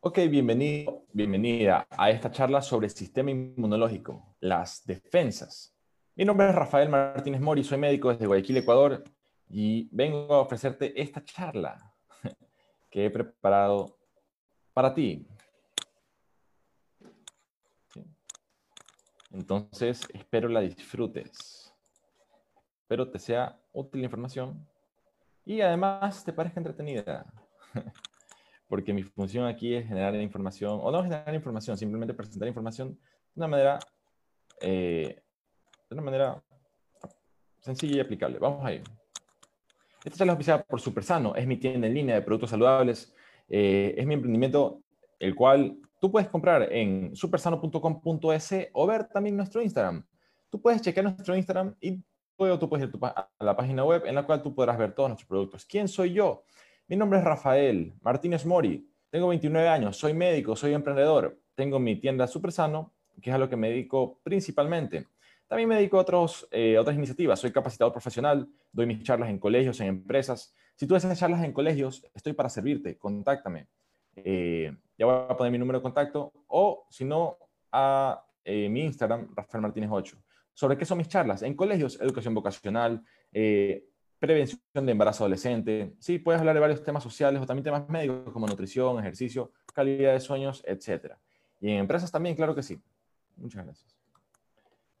Ok, bienvenido, bienvenida a esta charla sobre el sistema inmunológico, las defensas. Mi nombre es Rafael Martínez Mori, soy médico desde Guayaquil, Ecuador, y vengo a ofrecerte esta charla que he preparado para ti. Entonces, espero la disfrutes. Espero te sea útil la información y además te parezca entretenida. porque mi función aquí es generar información, o no generar información, simplemente presentar información de una manera, eh, de una manera sencilla y aplicable. Vamos a ir. Esta charla es oficial por Supersano, es mi tienda en línea de productos saludables, eh, es mi emprendimiento, el cual tú puedes comprar en supersano.com.es o ver también nuestro Instagram. Tú puedes checar nuestro Instagram y luego tú puedes ir a la página web en la cual tú podrás ver todos nuestros productos. ¿Quién soy yo? Mi nombre es Rafael Martínez Mori, tengo 29 años, soy médico, soy emprendedor, tengo mi tienda Super Sano, que es a lo que me dedico principalmente. También me dedico a otros, eh, otras iniciativas, soy capacitador profesional, doy mis charlas en colegios, en empresas. Si tú haces charlas en colegios, estoy para servirte, contáctame. Eh, ya voy a poner mi número de contacto o si no, a eh, mi Instagram, Rafael Martínez 8. ¿Sobre qué son mis charlas? En colegios, educación vocacional, prevención de embarazo adolescente. Sí, puedes hablar de varios temas sociales o también temas médicos como nutrición, ejercicio, calidad de sueños, etc. Y en empresas también, claro que sí. Muchas gracias.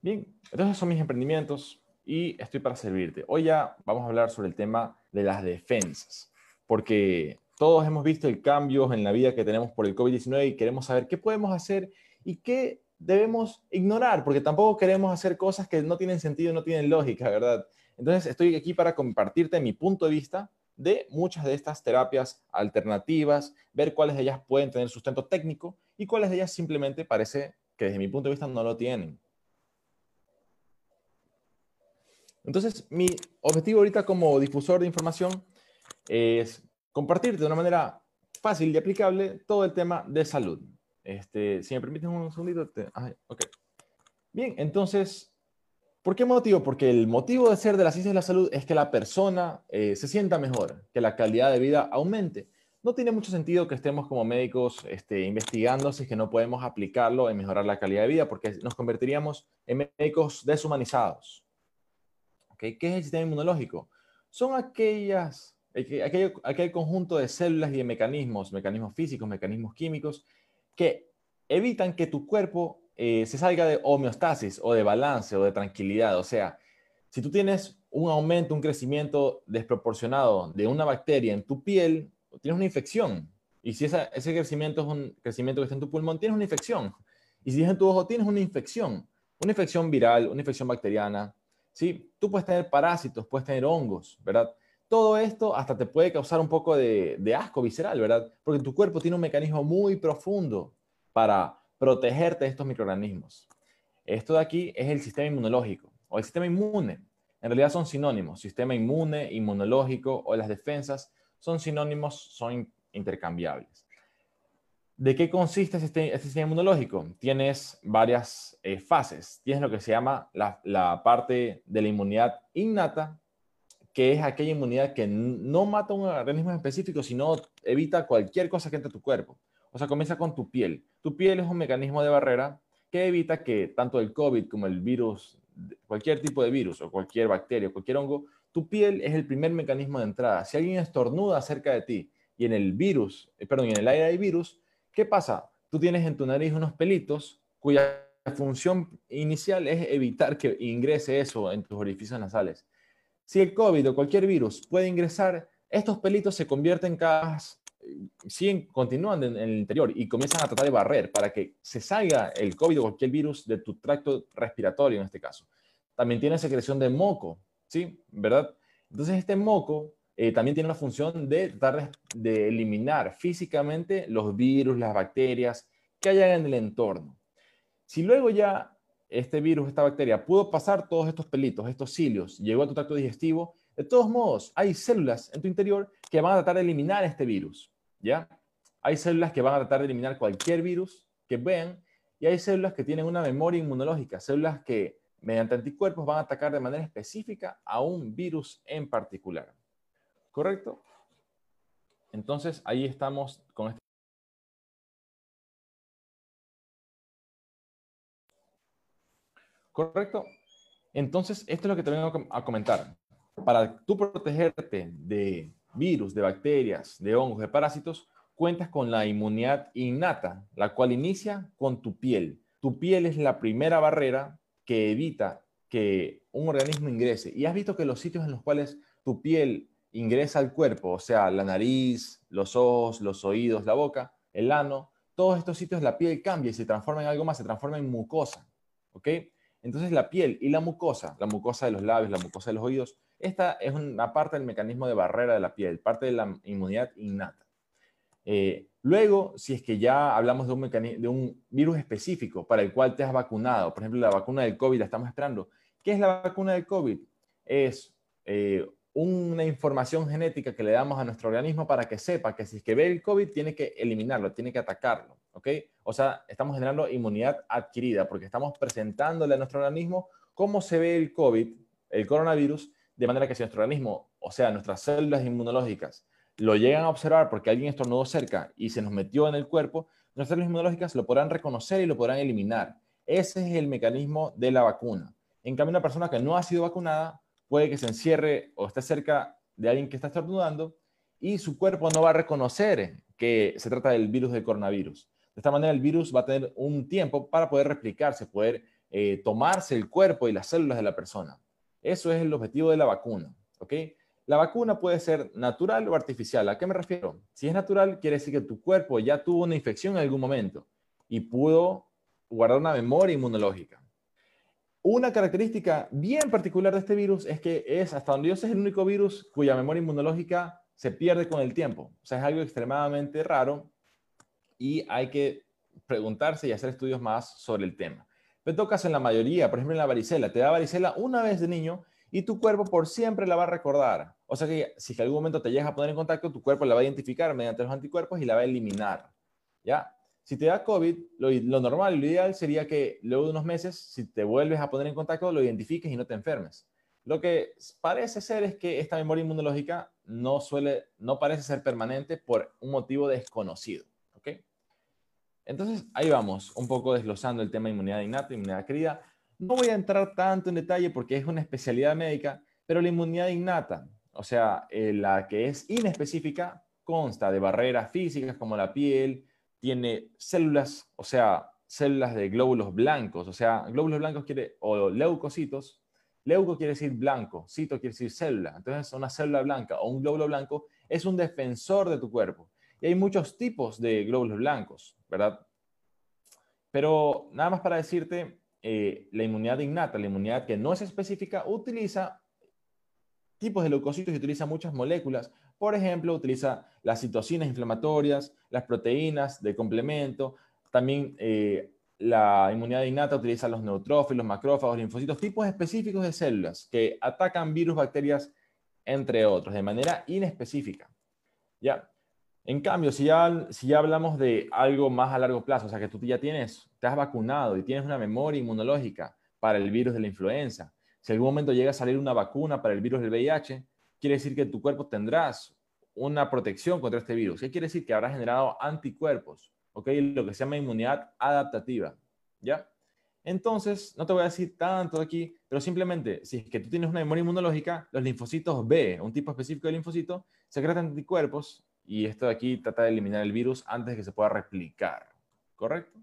Bien, entonces son mis emprendimientos y estoy para servirte. Hoy ya vamos a hablar sobre el tema de las defensas, porque todos hemos visto el cambio en la vida que tenemos por el COVID-19 y queremos saber qué podemos hacer y qué debemos ignorar, porque tampoco queremos hacer cosas que no tienen sentido, no tienen lógica, ¿verdad? Entonces, estoy aquí para compartirte mi punto de vista de muchas de estas terapias alternativas, ver cuáles de ellas pueden tener sustento técnico y cuáles de ellas simplemente parece que desde mi punto de vista no lo tienen. Entonces, mi objetivo ahorita como difusor de información es compartirte de una manera fácil y aplicable todo el tema de salud. Este, si me permiten un segundito. Te... Bien, entonces, ¿Por qué motivo? Porque el motivo de ser de la ciencia de la salud es que la persona eh, se sienta mejor, que la calidad de vida aumente. No tiene mucho sentido que estemos como médicos este, investigando si es que no podemos aplicarlo en mejorar la calidad de vida, porque nos convertiríamos en médicos deshumanizados. ¿Qué es el sistema inmunológico? Son aquellas, aquel, aquel conjunto de células y de mecanismos, mecanismos físicos, mecanismos químicos, que evitan que tu cuerpo eh, se salga de homeostasis o de balance o de tranquilidad. O sea, si tú tienes un aumento, un crecimiento desproporcionado de una bacteria en tu piel, tienes una infección. Y si ese crecimiento es un crecimiento que está en tu pulmón, tienes una infección. Y si es en tu ojo, tienes una infección. Una infección viral, una infección bacteriana. ¿sí? Tú puedes tener parásitos, puedes tener hongos, ¿verdad? Todo esto hasta te puede causar un poco de, de asco visceral, ¿verdad? Porque tu cuerpo tiene un mecanismo muy profundo para protegerte de estos microorganismos. Esto de aquí es el sistema inmunológico o el sistema inmune. En realidad son sinónimos. Sistema inmune, inmunológico o las defensas son sinónimos, son intercambiables. ¿De qué consiste este, este sistema inmunológico? Tienes varias eh, fases. Tienes lo que se llama la, parte de la inmunidad innata, que es aquella inmunidad que no mata un organismo específico, sino evita cualquier cosa que entre a tu cuerpo. O sea, comienza con tu piel. Tu piel es un mecanismo de barrera que evita que tanto el COVID como el virus, cualquier tipo de virus o cualquier bacteria cualquier hongo, tu piel es el primer mecanismo de entrada. Si alguien estornuda cerca de ti y en el virus, eh, perdón, en el aire hay virus, ¿qué pasa? Tú tienes en tu nariz unos pelitos cuya función inicial es evitar que ingrese eso en tus orificios nasales. Si el COVID o cualquier virus puede ingresar, estos pelitos se convierten cada siguen, continúan en, el interior y comienzan a tratar de barrer para que se salga el COVID o cualquier virus de tu tracto respiratorio en este caso. También tiene secreción de moco, ¿sí? ¿Verdad? Entonces este moco eh, también tiene la función de tratar de eliminar físicamente los virus, las bacterias que hayan en el entorno. Si luego ya este virus, esta bacteria, pudo pasar todos estos pelitos, estos cilios, llegó a tu tracto digestivo, de todos modos, hay células en tu interior que van a tratar de eliminar este virus, ¿ya? Hay células que van a tratar de eliminar cualquier virus que vean y hay células que tienen una memoria inmunológica, células que mediante anticuerpos van a atacar de manera específica a un virus en particular. ¿Correcto? Entonces, ahí estamos con este ¿Correcto? Entonces, esto es lo que te vengo a comentar. Para tú protegerte de virus, de bacterias, de hongos, de parásitos, cuentas con la inmunidad innata, la cual inicia con tu piel. Tu piel es la primera barrera que evita que un organismo ingrese. Y has visto que los sitios en los cuales tu piel ingresa al cuerpo, o sea, la nariz, los ojos, los oídos, la boca, el ano, todos estos sitios la piel cambia y se transforma en algo más, se transforma en mucosa. ¿Ok? Entonces la piel y la mucosa, la mucosa de los labios, la mucosa de los oídos, esta es una parte del mecanismo de barrera de la piel, parte de la inmunidad innata. Eh, luego, si es que ya hablamos de un, de un virus específico para el cual te has vacunado, por ejemplo, la vacuna del COVID la estamos esperando. ¿Qué es la vacuna del COVID? Es eh, una información genética que le damos a nuestro organismo para que sepa que si es que ve el COVID, tiene que eliminarlo, tiene que atacarlo. ¿ok? O sea, estamos generando inmunidad adquirida porque estamos presentándole a nuestro organismo cómo se ve el COVID, el coronavirus, de manera que si nuestro organismo, o sea, nuestras células inmunológicas, lo llegan a observar porque alguien estornudó cerca y se nos metió en el cuerpo, nuestras células inmunológicas lo podrán reconocer y lo podrán eliminar. Ese es el mecanismo de la vacuna. En cambio, una persona que no ha sido vacunada puede que se encierre o esté cerca de alguien que está estornudando y su cuerpo no va a reconocer que se trata del virus del coronavirus. De esta manera, el virus va a tener un tiempo para poder replicarse, poder eh, tomarse el cuerpo y las células de la persona. Eso es el objetivo de la vacuna. ¿ok? La vacuna puede ser natural o artificial. ¿A qué me refiero? Si es natural, quiere decir que tu cuerpo ya tuvo una infección en algún momento y pudo guardar una memoria inmunológica. Una característica bien particular de este virus es que es, hasta donde yo sé, el único virus cuya memoria inmunológica se pierde con el tiempo. O sea, es algo extremadamente raro y hay que preguntarse y hacer estudios más sobre el tema. Pero tocas en la mayoría, por ejemplo en la varicela, te da varicela una vez de niño y tu cuerpo por siempre la va a recordar. O sea que si en algún momento te llegas a poner en contacto, tu cuerpo la va a identificar mediante los anticuerpos y la va a eliminar. ¿Ya? Si te da COVID, lo, normal y lo ideal sería que luego de unos meses, si te vuelves a poner en contacto, lo identifiques y no te enfermes. Lo que parece ser es que esta memoria inmunológica no, suele, no parece ser permanente por un motivo desconocido. Entonces, ahí vamos, un poco desglosando el tema de inmunidad innata, inmunidad adquirida. No voy a entrar tanto en detalle porque es una especialidad médica, pero la inmunidad innata, o sea, eh, la que es inespecífica, consta de barreras físicas como la piel, tiene células, o sea, células de glóbulos blancos, o sea, glóbulos blancos quiere, o leucocitos, leuco quiere decir blanco, cito quiere decir célula, entonces una célula blanca o un glóbulo blanco es un defensor de tu cuerpo. Y hay muchos tipos de glóbulos blancos, ¿verdad? Pero nada más para decirte, eh, la inmunidad innata, la inmunidad que no es específica, utiliza tipos de leucocitos y utiliza muchas moléculas por ejemplo, utiliza las citocinas inflamatorias, las proteínas de complemento, también eh, la inmunidad innata utiliza los neutrófilos, macrófagos, linfocitos, tipos específicos de células que atacan virus, bacterias, entre otros, de manera inespecífica. ¿Ya? En cambio, si ya, si ya hablamos de algo más a largo plazo, o sea, que tú ya tienes, te has vacunado y tienes una memoria inmunológica para el virus de la influenza, si algún momento llega a salir una vacuna para el virus del VIH, quiere decir que tu cuerpo tendrás una protección contra este virus. ¿Qué quiere decir? Que habrá generado anticuerpos, ¿ok? Lo que se llama inmunidad adaptativa, ¿ya? Entonces, no te voy a decir tanto aquí, pero simplemente, si es que tú tienes una memoria inmunológica, los linfocitos B, un tipo específico de linfocito, secretan anticuerpos y esto de aquí trata de eliminar el virus antes que se pueda replicar, ¿correcto?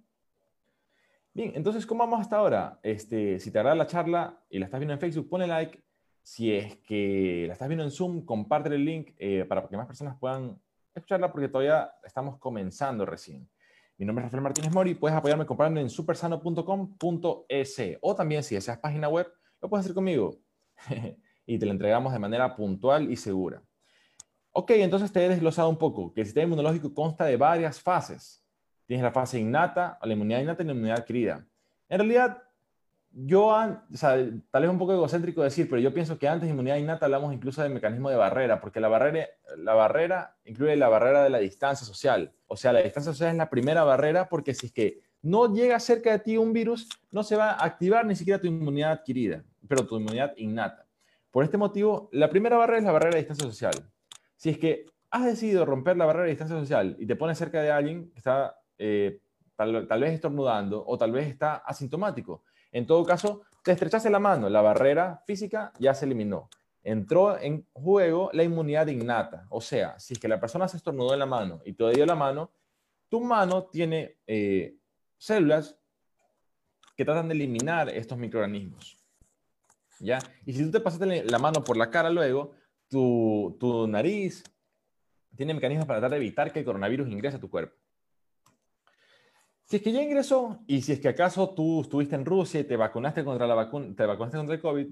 Bien, entonces, ¿cómo vamos hasta ahora? Este, si te agrada la charla y la estás viendo en Facebook, ponle like si es que la estás viendo en Zoom, comparte el link eh, para que más personas puedan escucharla porque todavía estamos comenzando recién. Mi nombre es Rafael Martínez Mori. Puedes apoyarme comprando en supersano.com.es o también si deseas página web, lo puedes hacer conmigo y te la entregamos de manera puntual y segura. Ok, entonces te he desglosado un poco que el sistema inmunológico consta de varias fases. Tienes la fase innata, la inmunidad innata y la inmunidad adquirida. En realidad, yo, o sea, tal vez un poco egocéntrico decir, pero yo pienso que antes de inmunidad innata hablamos incluso del mecanismo de barrera, porque la barrera, la barrera incluye la barrera de la distancia social. O sea, la distancia social es la primera barrera porque si es que no llega cerca de ti un virus, no se va a activar ni siquiera tu inmunidad adquirida, pero tu inmunidad innata. Por este motivo, la primera barrera es la barrera de distancia social. Si es que has decidido romper la barrera de distancia social y te pones cerca de alguien que está eh, tal, vez estornudando o tal vez está asintomático, en todo caso, te estrechaste la mano, la barrera física ya se eliminó. Entró en juego la inmunidad innata. O sea, si es que la persona se estornudó en la mano y te dio la mano, tu mano tiene eh, células que tratan de eliminar estos microorganismos. ¿Ya? Y si tú te pasaste la mano por la cara luego, tu, tu nariz tiene mecanismos para tratar de evitar que el coronavirus ingrese a tu cuerpo. Si es que ya ingresó y si es que acaso tú estuviste en Rusia y te vacunaste contra la vacuna, te vacunaste contra el COVID,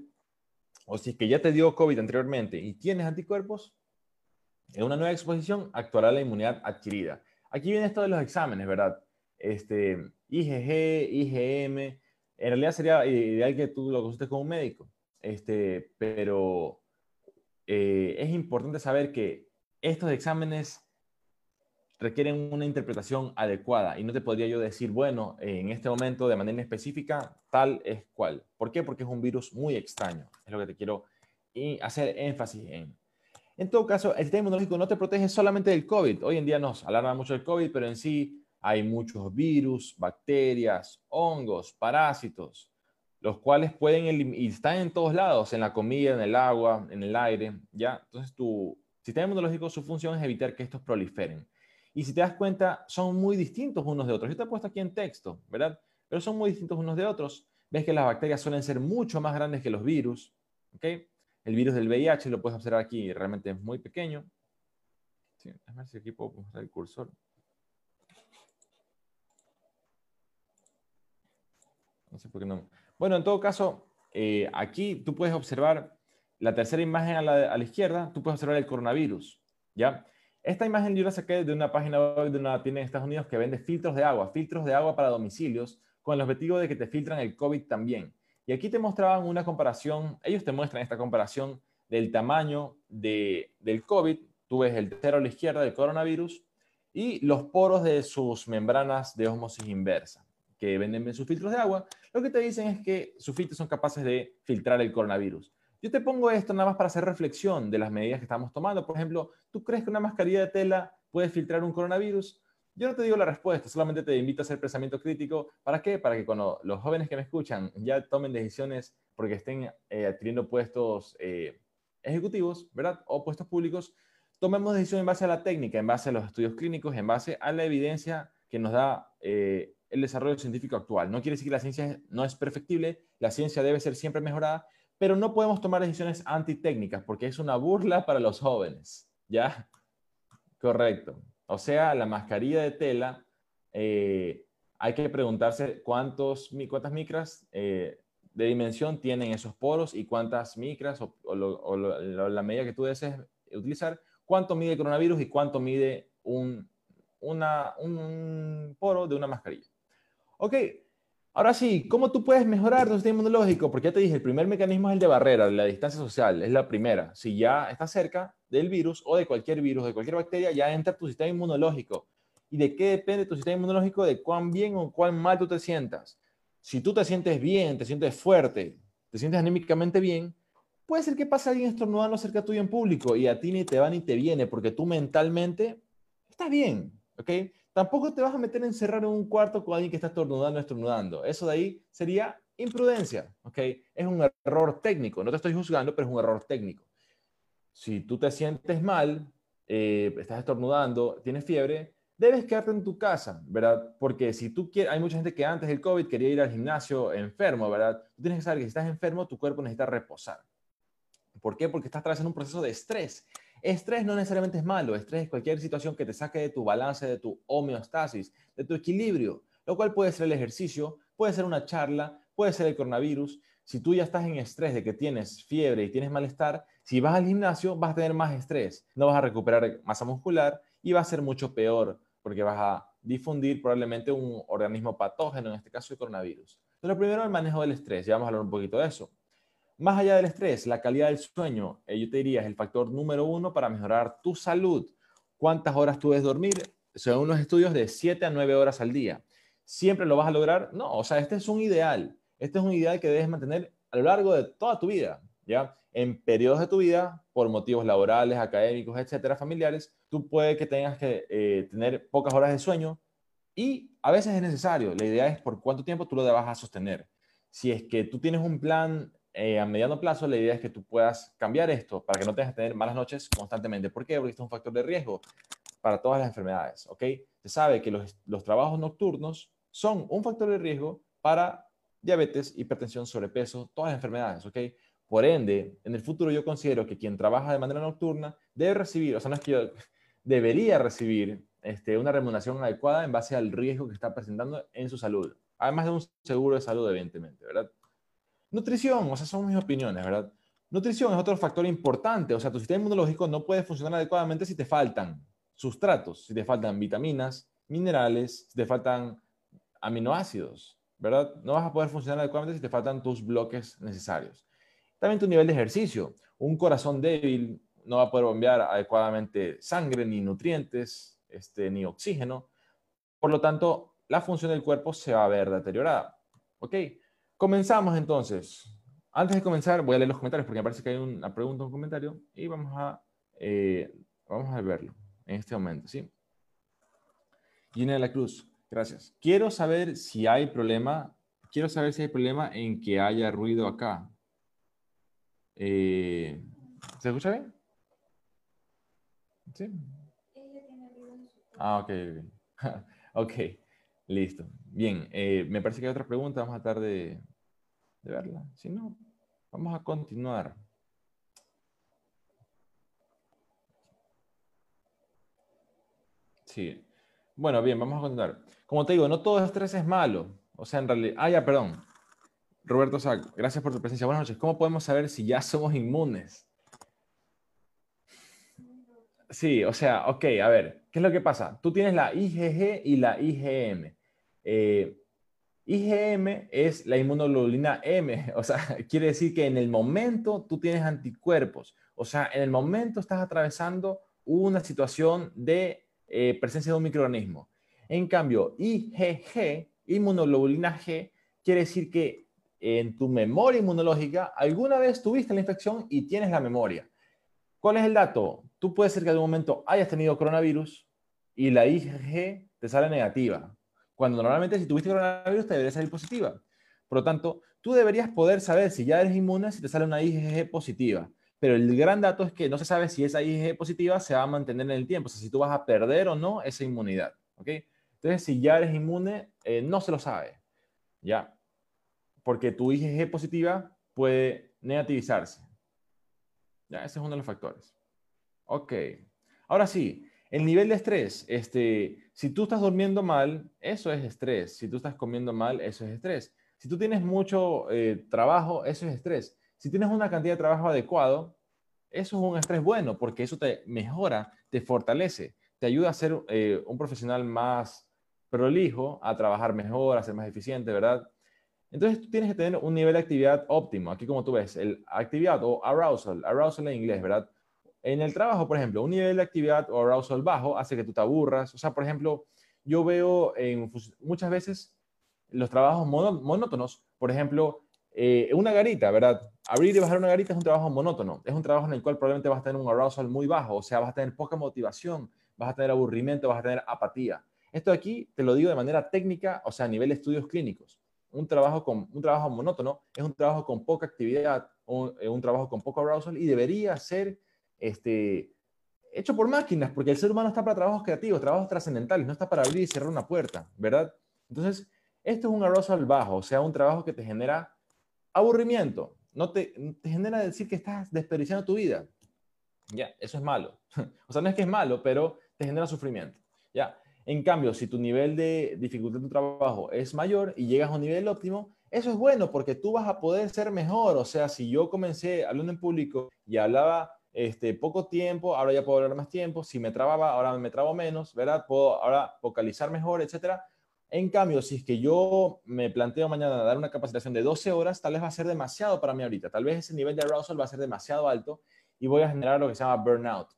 o si es que ya te dio COVID anteriormente y tienes anticuerpos, en una nueva exposición actuará la inmunidad adquirida. Aquí viene esto de los exámenes, ¿verdad? Este, IgG, IgM, en realidad sería ideal que tú lo consultes con un médico, este, pero eh, es importante saber que estos exámenes requieren una interpretación adecuada y no te podría yo decir, bueno, en este momento de manera específica, tal es cual. ¿Por qué? Porque es un virus muy extraño. Es lo que te quiero hacer énfasis en. En todo caso, el sistema inmunológico no te protege solamente del COVID. Hoy en día nos alarma mucho el COVID, pero en sí hay muchos virus, bacterias, hongos, parásitos, los cuales pueden y están en todos lados, en la comida, en el agua, en el aire, ¿ya? Entonces tu sistema inmunológico, su función es evitar que estos proliferen. Y si te das cuenta, son muy distintos unos de otros. Yo te he puesto aquí en texto, ¿verdad? Pero son muy distintos unos de otros. Ves que las bacterias suelen ser mucho más grandes que los virus, ¿ok? El virus del VIH lo puedes observar aquí, realmente es muy pequeño. Sí, a ver si aquí puedo mostrar el cursor. No sé por qué no. Bueno, en todo caso, eh, aquí tú puedes observar la tercera imagen a la, izquierda, tú puedes observar el coronavirus, ¿ya? Esta imagen yo la saqué de una página web de una tienda en Estados Unidos que vende filtros de agua, filtros de agua para domicilios, con el objetivo de que te filtran el COVID también. Y aquí te mostraban una comparación, ellos te muestran esta comparación del tamaño de, del COVID, tú ves el cero a la izquierda del coronavirus, y los poros de sus membranas de osmosis inversa, que venden sus filtros de agua, lo que te dicen es que sus filtros son capaces de filtrar el coronavirus. Yo te pongo esto nada más para hacer reflexión de las medidas que estamos tomando. Por ejemplo, ¿tú crees que una mascarilla de tela puede filtrar un coronavirus? Yo no te digo la respuesta, solamente te invito a hacer pensamiento crítico. ¿Para qué? Para que cuando los jóvenes que me escuchan ya tomen decisiones porque estén eh, adquiriendo puestos eh, ejecutivos, ¿verdad? O puestos públicos, tomemos decisión en base a la técnica, en base a los estudios clínicos, en base a la evidencia que nos da eh, el desarrollo científico actual. No quiere decir que la ciencia no es perfectible, la ciencia debe ser siempre mejorada, pero no podemos tomar decisiones antitécnicas porque es una burla para los jóvenes, ¿ya? Correcto. O sea, la mascarilla de tela, eh, hay que preguntarse cuántos, cuántas micras eh, de dimensión tienen esos poros y cuántas micras o, la medida que tú desees utilizar, cuánto mide el coronavirus y cuánto mide un, un poro de una mascarilla. Ok, Ahora sí, ¿cómo tú puedes mejorar tu sistema inmunológico? Porque ya te dije, el primer mecanismo es el de barrera, la distancia social, es la primera. Si ya estás cerca del virus o de cualquier virus, de cualquier bacteria, ya entra tu sistema inmunológico. ¿Y de qué depende tu sistema inmunológico? De cuán bien o cuán mal tú te sientas. Si tú te sientes bien, te sientes fuerte, te sientes anímicamente bien, puede ser que pase alguien estornudando cerca tuyo en público y a ti ni te va ni te viene porque tú mentalmente estás bien, ¿ok? Tampoco te vas a meter a encerrar en un cuarto con alguien que está estornudando, estornudando. Eso de ahí sería imprudencia, ¿ok? Es un error técnico. No te estoy juzgando, pero es un error técnico. Si tú te sientes mal, eh, estás estornudando, tienes fiebre, debes quedarte en tu casa, ¿verdad? Porque si tú quieres, hay mucha gente que antes del COVID quería ir al gimnasio enfermo, ¿verdad? Tú tienes que saber que si estás enfermo, tu cuerpo necesita reposar. ¿Por qué? Porque estás atravesando un proceso de estrés. Estrés no necesariamente es malo, estrés es cualquier situación que te saque de tu balance, de tu homeostasis, de tu equilibrio, lo cual puede ser el ejercicio, puede ser una charla, puede ser el coronavirus. Si tú ya estás en estrés de que tienes fiebre y tienes malestar, si vas al gimnasio vas a tener más estrés, no vas a recuperar masa muscular y va a ser mucho peor porque vas a difundir probablemente un organismo patógeno, en este caso el coronavirus. Entonces, lo primero, el manejo del estrés. Ya vamos a hablar un poquito de eso. Más allá del estrés, la calidad del sueño, eh, yo te diría, es el factor número uno para mejorar tu salud. ¿Cuántas horas tú debes dormir? Según los estudios, de 7 a 9 horas al día. ¿Siempre lo vas a lograr? No, o sea, este es un ideal. Este es un ideal que debes mantener a lo largo de toda tu vida, ¿ya? En periodos de tu vida, por motivos laborales, académicos, etcétera, familiares, tú puede que tengas que eh, tener pocas horas de sueño y a veces es necesario. La idea es por cuánto tiempo tú lo vas a sostener. si es que tú tienes un plan eh, a mediano plazo, la idea es que tú puedas cambiar esto para que no tengas que tener malas noches constantemente. ¿Por qué? Porque esto es un factor de riesgo para todas las enfermedades, ¿ok? Se sabe que los, los trabajos nocturnos son un factor de riesgo para diabetes, hipertensión, sobrepeso, todas las enfermedades, ¿ok? Por ende, en el futuro yo considero que quien trabaja de manera nocturna debe recibir, o sea, no es que debería recibir este, una remuneración adecuada en base al riesgo que está presentando en su salud. Además de un seguro de salud, evidentemente, ¿verdad? Nutrición, o sea, son mis opiniones, ¿verdad? Nutrición es otro factor importante, o sea, tu sistema inmunológico no puede funcionar adecuadamente si te faltan sustratos, si te faltan vitaminas, minerales, si te faltan aminoácidos, ¿verdad? No vas a poder funcionar adecuadamente si te faltan tus bloques necesarios. También tu nivel de ejercicio. Un corazón débil no va a poder bombear adecuadamente sangre, ni nutrientes, este, ni oxígeno. Por lo tanto, la función del cuerpo se va a ver deteriorada. ¿Ok? Comenzamos entonces. Antes de comenzar, voy a leer los comentarios porque me parece que hay una pregunta, un comentario, y vamos a, eh, vamos a verlo en este momento, ¿sí? Gina de la Cruz, gracias. Quiero saber si hay problema, quiero saber si hay problema en que haya ruido acá. Eh, ¿Se escucha bien? ¿Sí? Ah, ok. ok, listo. Bien, eh, me parece que hay otra pregunta, vamos a tratar de, verla. Si no, vamos a continuar. Sí. Bueno, bien, vamos a continuar. Como te digo, no todo estrés es malo. O sea, en realidad... Ah, ya, perdón. Roberto Sac, gracias por tu presencia. Buenas noches. ¿Cómo podemos saber si ya somos inmunes? Sí, o sea, ok, a ver, ¿qué es lo que pasa? Tú tienes la IgG y la IgM. Eh, IgM es la inmunoglobulina M, o sea, quiere decir que en el momento tú tienes anticuerpos, o sea, en el momento estás atravesando una situación de eh, presencia de un microorganismo. En cambio, IgG, inmunoglobulina G, quiere decir que en tu memoria inmunológica alguna vez tuviste la infección y tienes la memoria. ¿Cuál es el dato? Tú puedes ser que de un momento hayas tenido coronavirus y la IgG te sale negativa, cuando normalmente si tuviste coronavirus te debería salir positiva. Por lo tanto, tú deberías poder saber si ya eres inmune si te sale una IgG positiva. Pero el gran dato es que no se sabe si esa IgG positiva se va a mantener en el tiempo, o sea, si tú vas a perder o no esa inmunidad. ¿ok? Entonces, si ya eres inmune, eh, no se lo sabe. ¿Ya? Porque tu IgG positiva puede negativizarse. Ese es uno de los factores. Ok. Ahora sí, el nivel de estrés. Este, si tú estás durmiendo mal, eso es estrés. Si tú estás comiendo mal, eso es estrés. Si tú tienes mucho eh, trabajo, eso es estrés. Si tienes una cantidad de trabajo adecuado, eso es un estrés bueno porque eso te mejora, te fortalece, te ayuda a ser eh, un profesional más prolijo, a trabajar mejor, a ser más eficiente, ¿verdad? Entonces tú tienes que tener un nivel de actividad óptimo. Aquí como tú ves, el actividad o arousal, arousal en inglés, ¿verdad? En el trabajo, por ejemplo, un nivel de actividad o arousal bajo hace que tú te aburras. O sea, por ejemplo, yo veo en, muchas veces los trabajos monótonos, por ejemplo, eh, una garita, ¿verdad? Abrir y bajar una garita es un trabajo monótono. Es un trabajo en el cual probablemente vas a tener un arousal muy bajo, o sea, vas a tener poca motivación, vas a tener aburrimiento, vas a tener apatía. Esto aquí te lo digo de manera técnica, o sea, a nivel de estudios clínicos un trabajo, con, un trabajo monótono es un trabajo con poca actividad, un, eh, un trabajo con poco arousal y debería ser este, hecho por máquinas, porque el ser humano está para trabajos creativos, trabajos trascendentales, no está para abrir y cerrar una puerta, ¿verdad? Entonces, esto es un arousal bajo, o sea, un trabajo que te genera aburrimiento, no te, te genera decir que estás desperdiciando tu vida. Ya, eso es malo. o sea, no es que es malo, pero te genera sufrimiento. Ya, en cambio, si tu nivel de dificultad de tu trabajo es mayor y llegas a un nivel óptimo, eso es bueno porque tú vas a poder ser mejor. O sea, si yo comencé hablando en público y hablaba este, poco tiempo, ahora ya puedo hablar más tiempo. Si me trababa, ahora me trabo menos, ¿verdad? Puedo ahora vocalizar mejor, etcétera. En cambio, si es que yo me planteo mañana dar una capacitación de 12 horas, tal vez va a ser demasiado para mí ahorita. Tal vez ese nivel de arousal va a ser demasiado alto y voy a generar lo que se llama burnout.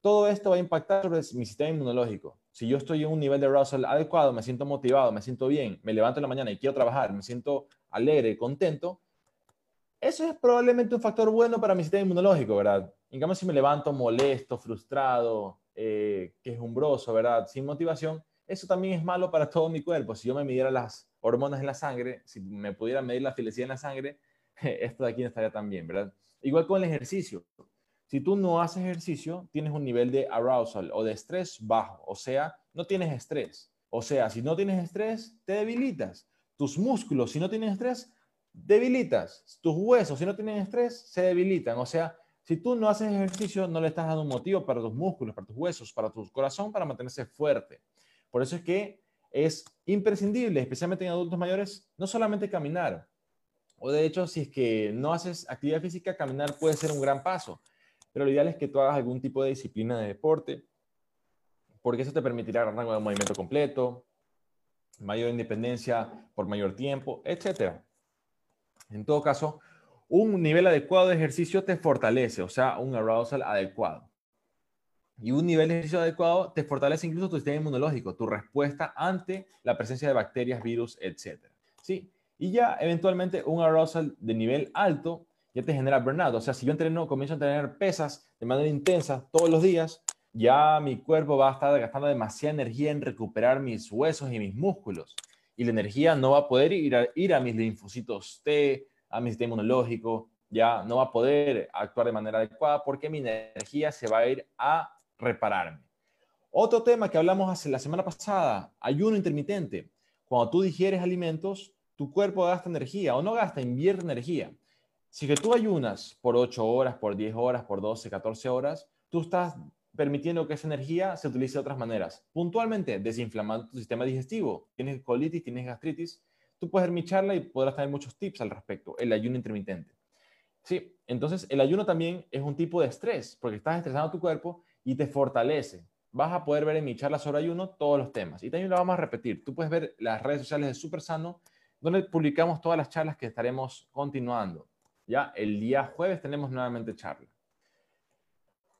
Todo esto va a impactar sobre mi sistema inmunológico. Si yo estoy en un nivel de arousal adecuado, me siento motivado, me siento bien, me levanto en la mañana y quiero trabajar, me siento alegre, contento, eso es probablemente un factor bueno para mi sistema inmunológico, ¿verdad? En cambio, si me levanto molesto, frustrado, eh, quejumbroso, ¿verdad? Sin motivación, eso también es malo para todo mi cuerpo. Si yo me midiera las hormonas en la sangre, si me pudiera medir la felicidad en la sangre, esto de aquí no estaría tan bien, ¿verdad? Igual con el ejercicio. Si tú no haces ejercicio, tienes un nivel de arousal o de estrés bajo, o sea, no tienes estrés. O sea, si no tienes estrés, te debilitas. Tus músculos, si no tienes estrés, debilitas. Tus huesos, si no tienen estrés, se debilitan. O sea, si tú no haces ejercicio, no le estás dando un motivo para tus músculos, para tus huesos, para tu corazón, para mantenerse fuerte. Por eso es que es imprescindible, especialmente en adultos mayores, no solamente caminar. O de hecho, si es que no haces actividad física, caminar puede ser un gran paso. Pero lo ideal es que tú hagas algún tipo de disciplina de deporte, porque eso te permitirá un rango de movimiento completo, mayor independencia por mayor tiempo, etc. En todo caso, un nivel adecuado de ejercicio te fortalece, o sea, un arousal adecuado. Y un nivel de ejercicio adecuado te fortalece incluso tu sistema inmunológico, tu respuesta ante la presencia de bacterias, virus, etc. ¿Sí? Y ya eventualmente un arousal de nivel alto ya te genera burnout. O sea, si yo entreno, comienzo a tener pesas de manera intensa todos los días, ya mi cuerpo va a estar gastando demasiada energía en recuperar mis huesos y mis músculos. Y la energía no va a poder ir a, ir a mis linfocitos T, a mi sistema inmunológico, ya no va a poder actuar de manera adecuada porque mi energía se va a ir a repararme. Otro tema que hablamos hace la semana pasada, ayuno intermitente. Cuando tú digieres alimentos, tu cuerpo gasta energía o no gasta, invierte energía. Si que tú ayunas por 8 horas, por 10 horas, por 12, 14 horas, tú estás permitiendo que esa energía se utilice de otras maneras. Puntualmente, desinflamando tu sistema digestivo. Tienes colitis, tienes gastritis. Tú puedes ver mi charla y podrás tener muchos tips al respecto. El ayuno intermitente. Sí, entonces el ayuno también es un tipo de estrés, porque estás estresando tu cuerpo y te fortalece. Vas a poder ver en mi charla sobre ayuno todos los temas. Y también lo vamos a repetir. Tú puedes ver las redes sociales de Super Sano, donde publicamos todas las charlas que estaremos continuando. Ya el día jueves tenemos nuevamente charla.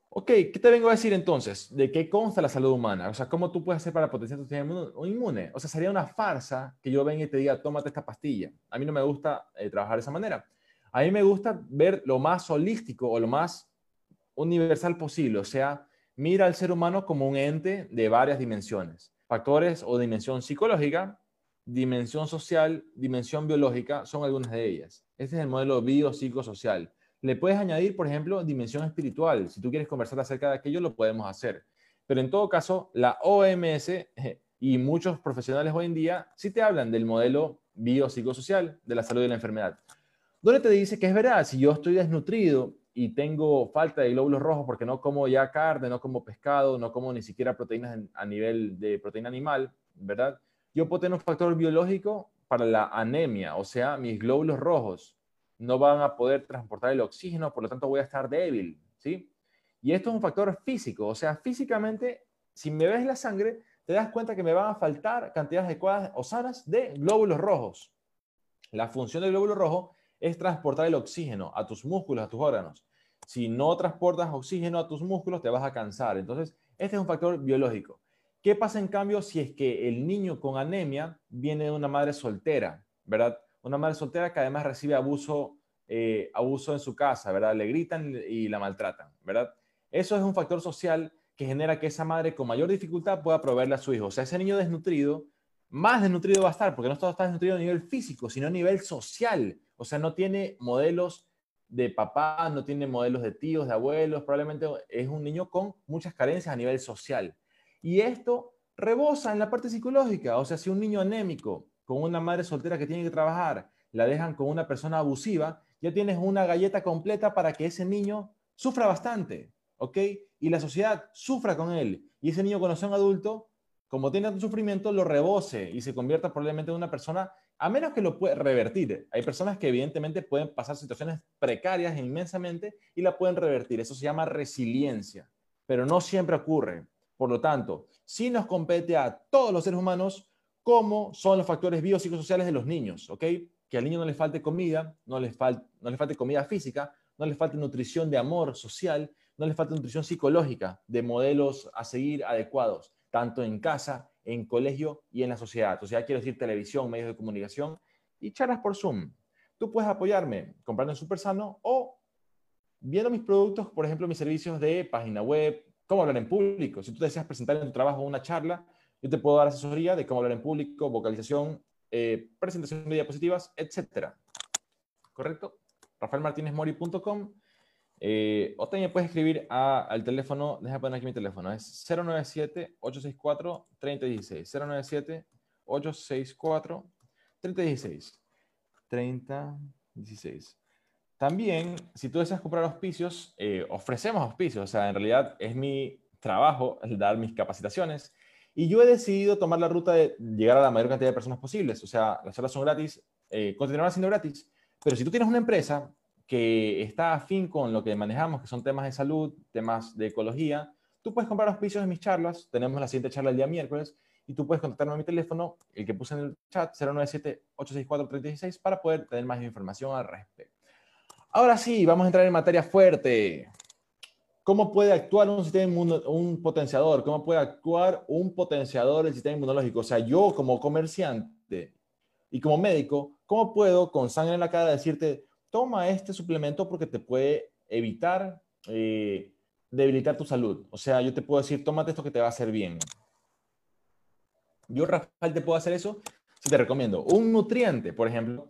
Ok, ¿qué te vengo a decir entonces? ¿De qué consta la salud humana? O sea, ¿cómo tú puedes hacer para potenciar tu sistema inmune? O sea, sería una farsa que yo venga y te diga, tómate esta pastilla. A mí no me gusta eh, trabajar de esa manera. A mí me gusta ver lo más holístico o lo más universal posible. O sea, mira al ser humano como un ente de varias dimensiones. Factores o dimensión psicológica, dimensión social, dimensión biológica, son algunas de ellas. Este es el modelo biopsicosocial. Le puedes añadir, por ejemplo, dimensión espiritual. Si tú quieres conversar acerca de aquello, lo podemos hacer. Pero en todo caso, la OMS y muchos profesionales hoy en día sí te hablan del modelo biopsicosocial de la salud y la enfermedad. Donde te dice que es verdad, si yo estoy desnutrido y tengo falta de glóbulos rojos porque no como ya carne, no como pescado, no como ni siquiera proteínas a nivel de proteína animal, ¿verdad? Yo puedo tener un factor biológico para la anemia, o sea, mis glóbulos rojos no van a poder transportar el oxígeno, por lo tanto voy a estar débil, ¿sí? Y esto es un factor físico, o sea, físicamente, si me ves la sangre, te das cuenta que me van a faltar cantidades adecuadas o sanas de glóbulos rojos. La función del glóbulo rojo es transportar el oxígeno a tus músculos, a tus órganos. Si no transportas oxígeno a tus músculos, te vas a cansar. Entonces, este es un factor biológico. ¿Qué pasa en cambio si es que el niño con anemia viene de una madre soltera, ¿verdad? una madre soltera que además recibe abuso, eh, abuso en su casa, ¿verdad? Le gritan y la maltratan, ¿verdad? Eso es un factor social que genera que esa madre con mayor dificultad pueda proveerle a su hijo. O sea, ese niño desnutrido, más desnutrido va a estar, porque no está desnutrido a nivel físico, sino a nivel social. O sea, no tiene modelos de papá, no tiene modelos de tíos, de abuelos, probablemente es un niño con muchas carencias a nivel social. Y esto rebosa en la parte psicológica. O sea, si un niño anémico con una madre soltera que tiene que trabajar, la dejan con una persona abusiva, ya tienes una galleta completa para que ese niño sufra bastante, ¿ok? Y la sociedad sufra con él. Y ese niño cuando sea un adulto, como tiene un sufrimiento, lo rebose y se convierta probablemente en una persona, a menos que lo pueda revertir. Hay personas que evidentemente pueden pasar situaciones precarias inmensamente y la pueden revertir. Eso se llama resiliencia, pero no siempre ocurre. Por lo tanto, si nos compete a todos los seres humanos cómo son los factores biopsicosociales de los niños, ¿ok? Que al niño no le falte comida, no le, falte comida física, no le falte nutrición de amor social, no le falte nutrición psicológica, de modelos a seguir adecuados, tanto en casa, en colegio y en la sociedad. O sea, quiero decir televisión, medios de comunicación y charlas por Zoom. Tú puedes apoyarme comprando en Supersano o viendo mis productos, por ejemplo, mis servicios de página web, cómo hablar en público. Si tú deseas presentar en tu trabajo una charla, Yo te puedo dar asesoría de cómo hablar en público, vocalización, eh, presentación de diapositivas, etc. ¿Correcto? rafaelmartinezmori.com eh, o también puedes escribir al teléfono, déjame poner aquí mi teléfono, es 097-864-3016. 097-864-3016. 3016. También, si tú deseas comprar auspicios, eh, ofrecemos auspicios. O sea, en realidad es mi trabajo el dar mis capacitaciones. Y yo he decidido tomar la ruta de llegar a la mayor cantidad de personas posibles. O sea, las charlas son gratis, eh, continuarán siendo gratis. Pero si tú tienes una empresa que está afín con lo que manejamos, que son temas de salud, temas de ecología, tú puedes comprar auspicios de mis charlas. Tenemos la siguiente charla el día miércoles y tú puedes contactarme a mi teléfono, el que puse en el chat, 097-864-316, para poder tener más información al respecto. Ahora sí, vamos a entrar en materia fuerte. ¿Cómo puede actuar un sistema un potenciador? ¿Cómo puede actuar un potenciador del sistema inmunológico? O sea, yo como comerciante y como médico, ¿cómo puedo con sangre en la cara decirte, toma este suplemento porque te puede evitar eh, debilitar tu salud? O sea, yo te puedo decir, tómate esto que te va a hacer bien. Yo, Rafael, te puedo hacer eso si te recomiendo un nutriente, por ejemplo,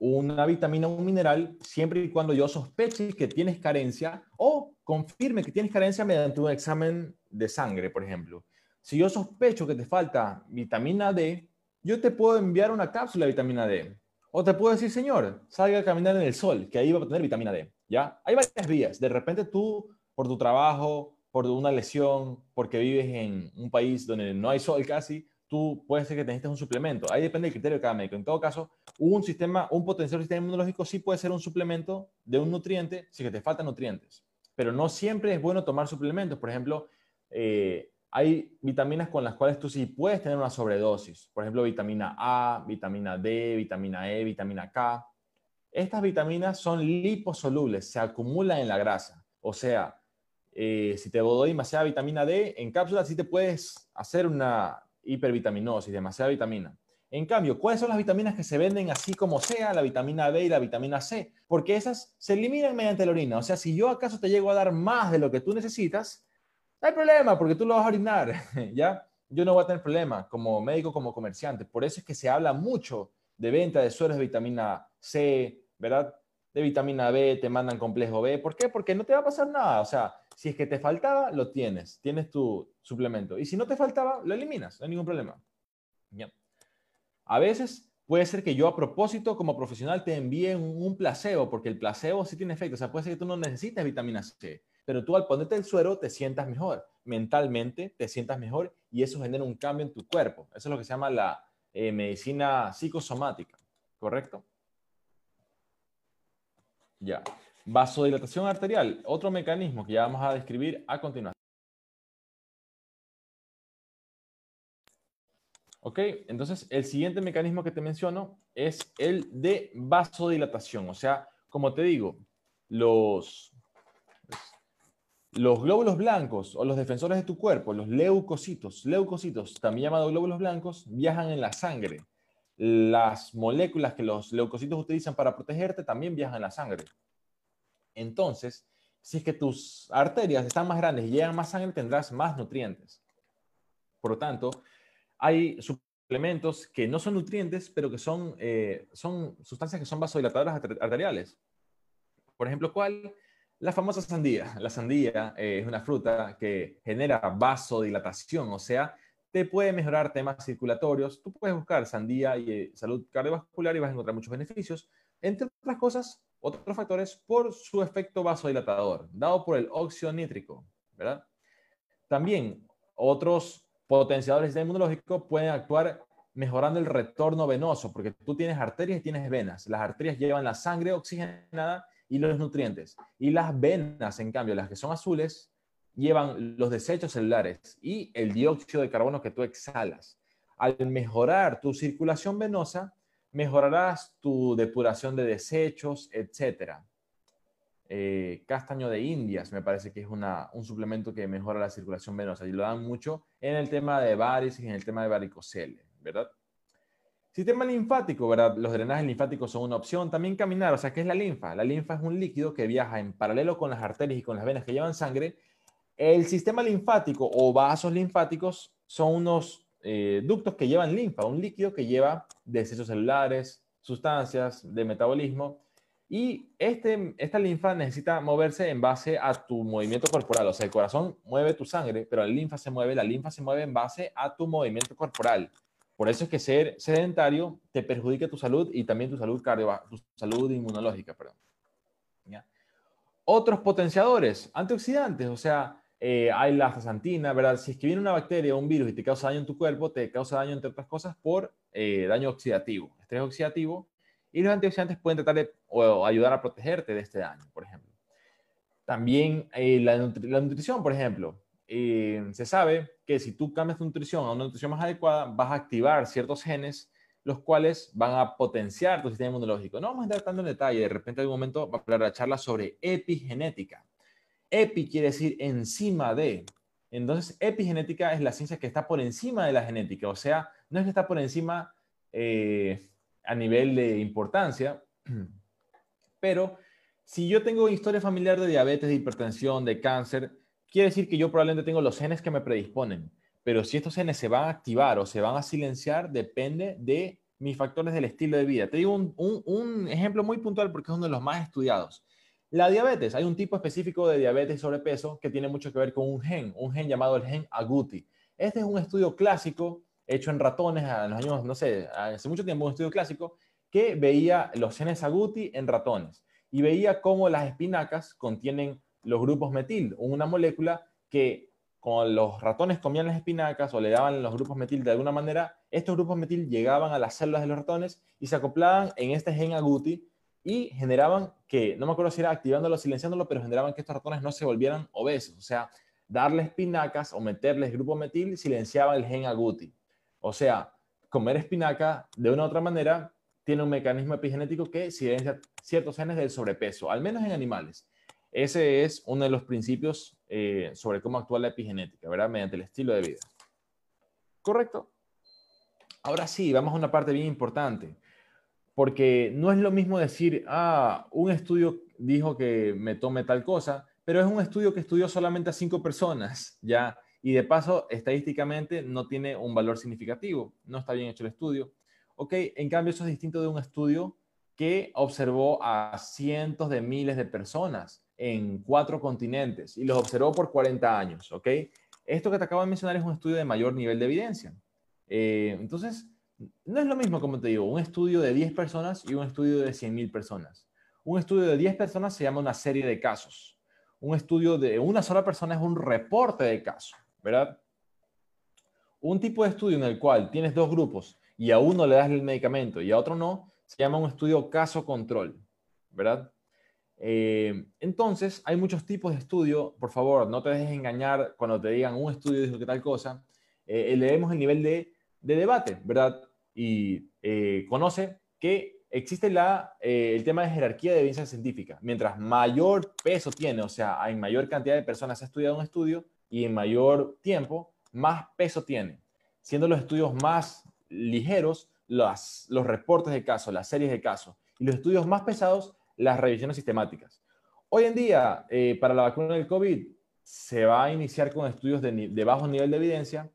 una vitamina o un mineral, siempre y cuando yo sospeche que tienes carencia o confirme que tienes carencia mediante un examen de sangre, por ejemplo. Si yo sospecho que te falta vitamina D, yo te puedo enviar una cápsula de vitamina D. O te puedo decir, señor, salga a caminar en el sol, que ahí va a tener vitamina D. ¿Ya? Hay varias vías. De repente tú, por tu trabajo, por una lesión, porque vives en un país donde no hay sol casi, tú puedes ser que necesites un suplemento. Ahí depende del criterio de cada médico. En todo caso, un sistema, un potencial sistema inmunológico sí puede ser un suplemento de un nutriente si que te faltan nutrientes. Pero no siempre es bueno tomar suplementos. Por ejemplo, eh, hay vitaminas con las cuales tú sí puedes tener una sobredosis. Por ejemplo, vitamina A, vitamina D, vitamina E, vitamina K. Estas vitaminas son liposolubles, se acumulan en la grasa. O sea, eh, si te doy demasiada vitamina D, en cápsulas sí te puedes hacer una hipervitaminosis, demasiada vitamina. En cambio, ¿cuáles son las vitaminas que se venden así como sea, la vitamina B y la vitamina C? Porque esas se eliminan mediante la orina. O sea, si yo acaso te llego a dar más de lo que tú necesitas, no hay problema, porque tú lo vas a orinar, ¿ya? Yo no voy a tener problema como médico, como comerciante. Por eso es que se habla mucho de venta de sueros de vitamina C, ¿verdad? De vitamina B, te mandan complejo B. ¿Por qué? Porque no te va a pasar nada. O sea, si es que te faltaba, lo tienes, tienes tu suplemento. Y si no te faltaba, lo eliminas, no hay ningún problema. A veces puede ser que yo a propósito como profesional te envíe un, placebo, porque el placebo sí tiene efecto. O sea, puede ser que tú no necesites vitamina C, pero tú al ponerte el suero te sientas mejor. Mentalmente te sientas mejor y eso genera un cambio en tu cuerpo. Eso es lo que se llama la eh, medicina psicosomática, ¿correcto? Ya. Vasodilatación arterial, otro mecanismo que ya vamos a describir a continuación. Ok, entonces el siguiente mecanismo que te menciono es el de vasodilatación. O sea, como te digo, los, los glóbulos blancos o los defensores de tu cuerpo, los leucocitos, leucocitos, también llamados glóbulos blancos, viajan en la sangre. Las moléculas que los leucocitos utilizan para protegerte también viajan en la sangre. Entonces, si es que tus arterias están más grandes y llegan más sangre, tendrás más nutrientes. Por lo tanto, hay suplementos que no son nutrientes, pero que son, eh, sustancias que son vasodilatadoras arteriales. Por ejemplo, ¿cuál? La famosa sandía. La sandía eh, es una fruta que genera vasodilatación, o sea, te puede mejorar temas circulatorios. Tú puedes buscar sandía y eh, salud cardiovascular y vas a encontrar muchos beneficios. Entre otras cosas, otros factores por su efecto vasodilatador, dado por el óxido nítrico. También otros potenciadores del inmunológico pueden actuar mejorando el retorno venoso, porque tú tienes arterias y tienes venas. Las arterias llevan la sangre oxigenada y los nutrientes. Y las venas, en cambio, las que son azules, llevan los desechos celulares y el dióxido de carbono que tú exhalas. Al mejorar tu circulación venosa, mejorarás tu depuración de desechos, etc. Eh, castaño de indias me parece que es un suplemento que mejora la circulación venosa y lo dan mucho en el tema de varices y en el tema de varicocele, ¿verdad? Sistema linfático, ¿verdad? Los drenajes linfáticos son una opción. También caminar, o sea, ¿qué es la linfa? La linfa es un líquido que viaja en paralelo con las arterias y con las venas que llevan sangre El sistema linfático o vasos linfáticos son unos eh, ductos que llevan linfa, un líquido que lleva desechos celulares, sustancias de metabolismo. Y este, esta linfa necesita moverse en base a tu movimiento corporal. O sea, el corazón mueve tu sangre, pero la linfa se mueve, la linfa se mueve en base a tu movimiento corporal. Por eso es que ser sedentario te perjudica tu salud y también tu salud cardiovascular, tu salud inmunológica, perdón. Otros potenciadores, antioxidantes, o sea, eh, hay la astaxantina, ¿verdad? Si es que viene una bacteria o un virus y te causa daño en tu cuerpo, te causa daño, entre otras cosas, por eh, daño oxidativo, estrés oxidativo, y los antioxidantes pueden tratar de o ayudar a protegerte de este daño, por ejemplo. También eh, la, la, nutrición, por ejemplo. se sabe que si tú cambias tu nutrición a una nutrición más adecuada, vas a activar ciertos genes los cuales van a potenciar tu sistema inmunológico. No vamos a entrar tanto en detalle, de repente en algún momento va a hablar la charla sobre epigenética. Epi quiere decir encima de. Entonces, epigenética es la ciencia que está por encima de la genética, o sea, no es que está por encima eh, a nivel de importancia, pero si yo tengo historia familiar de diabetes, de hipertensión, de cáncer, quiere decir que yo probablemente tengo los genes que me predisponen. Pero si estos genes se van a activar o se van a silenciar, depende de mis factores del estilo de vida. Te digo un, ejemplo muy puntual porque es uno de los más estudiados. La diabetes, hay un tipo específico de diabetes y sobrepeso que tiene mucho que ver con un gen, un gen llamado el gen agouti. Este es un estudio clásico hecho en ratones años, no sé, hace mucho tiempo, un estudio clásico que veía los genes agouti en ratones y veía cómo las espinacas contienen los grupos metil, una molécula que cuando los ratones comían las espinacas o le daban los grupos metil de alguna manera, estos grupos metil llegaban a las células de los ratones y se acoplaban en este gen agouti y generaban que, no me acuerdo si era activándolo o silenciándolo, pero generaban que estos ratones no se volvieran obesos. O sea, darle espinacas o meterles grupo metil silenciaba el gen agouti. O sea, comer espinaca de una u otra manera tiene un mecanismo epigenético que silencia ciertos genes del sobrepeso, al menos en animales. Ese es uno de los principios eh, sobre cómo actúa la epigenética, ¿verdad? Mediante el estilo de vida. ¿Correcto? Ahora sí, vamos a una parte bien importante, porque no es lo mismo decir, ah, un estudio dijo que me tome tal cosa, pero es un estudio que estudió solamente a cinco personas, ¿ya? Y de paso, estadísticamente no tiene un valor significativo, no está bien hecho el estudio. Ok, en cambio eso es distinto de un estudio que observó a cientos de miles de personas en cuatro continentes y los observó por 40 años, ¿ok? Esto que te acabo de mencionar es un estudio de mayor nivel de evidencia. Eh, entonces, no es lo mismo, como te digo, un estudio de 10 personas y un estudio de 100.000 personas. Un estudio de 10 personas se llama una serie de casos. Un estudio de una sola persona es un reporte de casos, ¿verdad? Un tipo de estudio en el cual tienes dos grupos y a uno le das el medicamento y a otro no, se llama un estudio caso control, ¿verdad? Eh, entonces, hay muchos tipos de estudio. Por favor, no te dejes engañar cuando te digan un estudio dijo que tal cosa. Eh, leemos el nivel de, debate, ¿verdad? Y eh, conoce que existe la, el tema de jerarquía de evidencia científica. Mientras mayor peso tiene, o sea, hay mayor cantidad de personas ha estudiado un estudio y en mayor tiempo, más peso tiene. Siendo los estudios más ligeros, los, los reportes de casos, las series de casos. Y los estudios más pesados, las revisiones sistemáticas. Hoy en día, eh, para la vacuna del COVID, se va a iniciar con estudios de, bajo nivel de evidencia